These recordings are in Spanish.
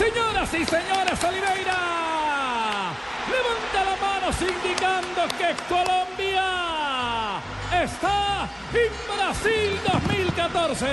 Señoras y señores, Oliveira levanta la mano indicando que Colombia está en Brasil 2014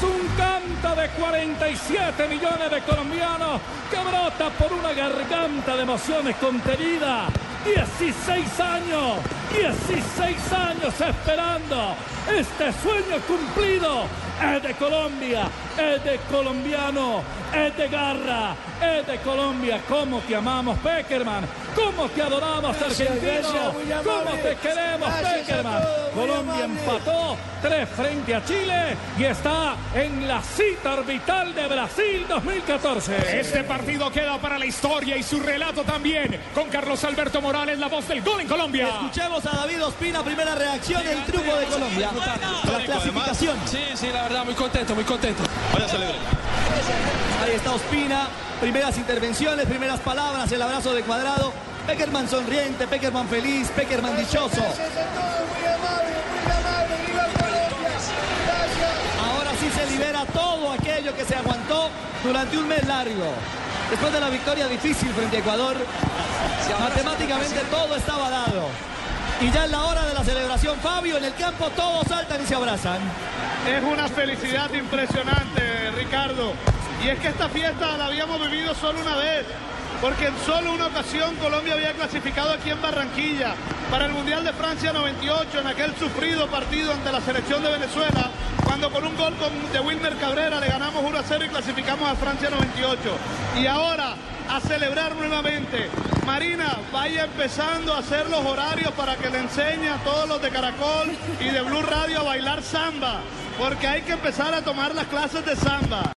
un canto de 47 millones de colombianos que brota por una garganta de emociones contenida. 16 años, 16 años esperando este sueño cumplido. Es de Colombia, es de colombiano, es de garra, es de Colombia. ¿Cómo te amamos, Peckerman? ¿Cómo te adoramos, argentino? ¿Cómo te queremos, Peckerman? Colombia empató tres frente a Chile y está en la cita orbital de Brasil 2014. Este partido queda para la historia y su relato también con Carlos Alberto Morales, la voz del gol en Colombia. Escuchemos a David Ospina, primera reacción del triunfo de Colombia. La clasificación. Sí, sí, la verdad, muy contento, muy contento. Ahí está Ospina, primeras intervenciones, primeras palabras, el abrazo de cuadrado. Peckerman sonriente, Peckerman feliz, Peckerman dichoso. Ahora durante un mes largo. Después de la victoria difícil frente a Ecuador, matemáticamente todo estaba dado. Y ya es la hora de la celebración, Fabio, en el campo todos saltan y se abrazan. Es una felicidad impresionante, Ricardo. Y es que esta fiesta la habíamos vivido solo una vez, porque en solo una ocasión Colombia había clasificado aquí en Barranquilla para el Mundial de Francia 98, en aquel sufrido partido ante la selección de Venezuela, cuando con un gol de Wilmer Cabrera le ganamos 1 a 0 y clasificamos a Francia 98. Y ahora a celebrar nuevamente. Marina, vaya empezando a hacer los horarios para que le enseñe a todos los de Caracol y de Blue Radio a bailar samba, porque hay que empezar a tomar las clases de samba.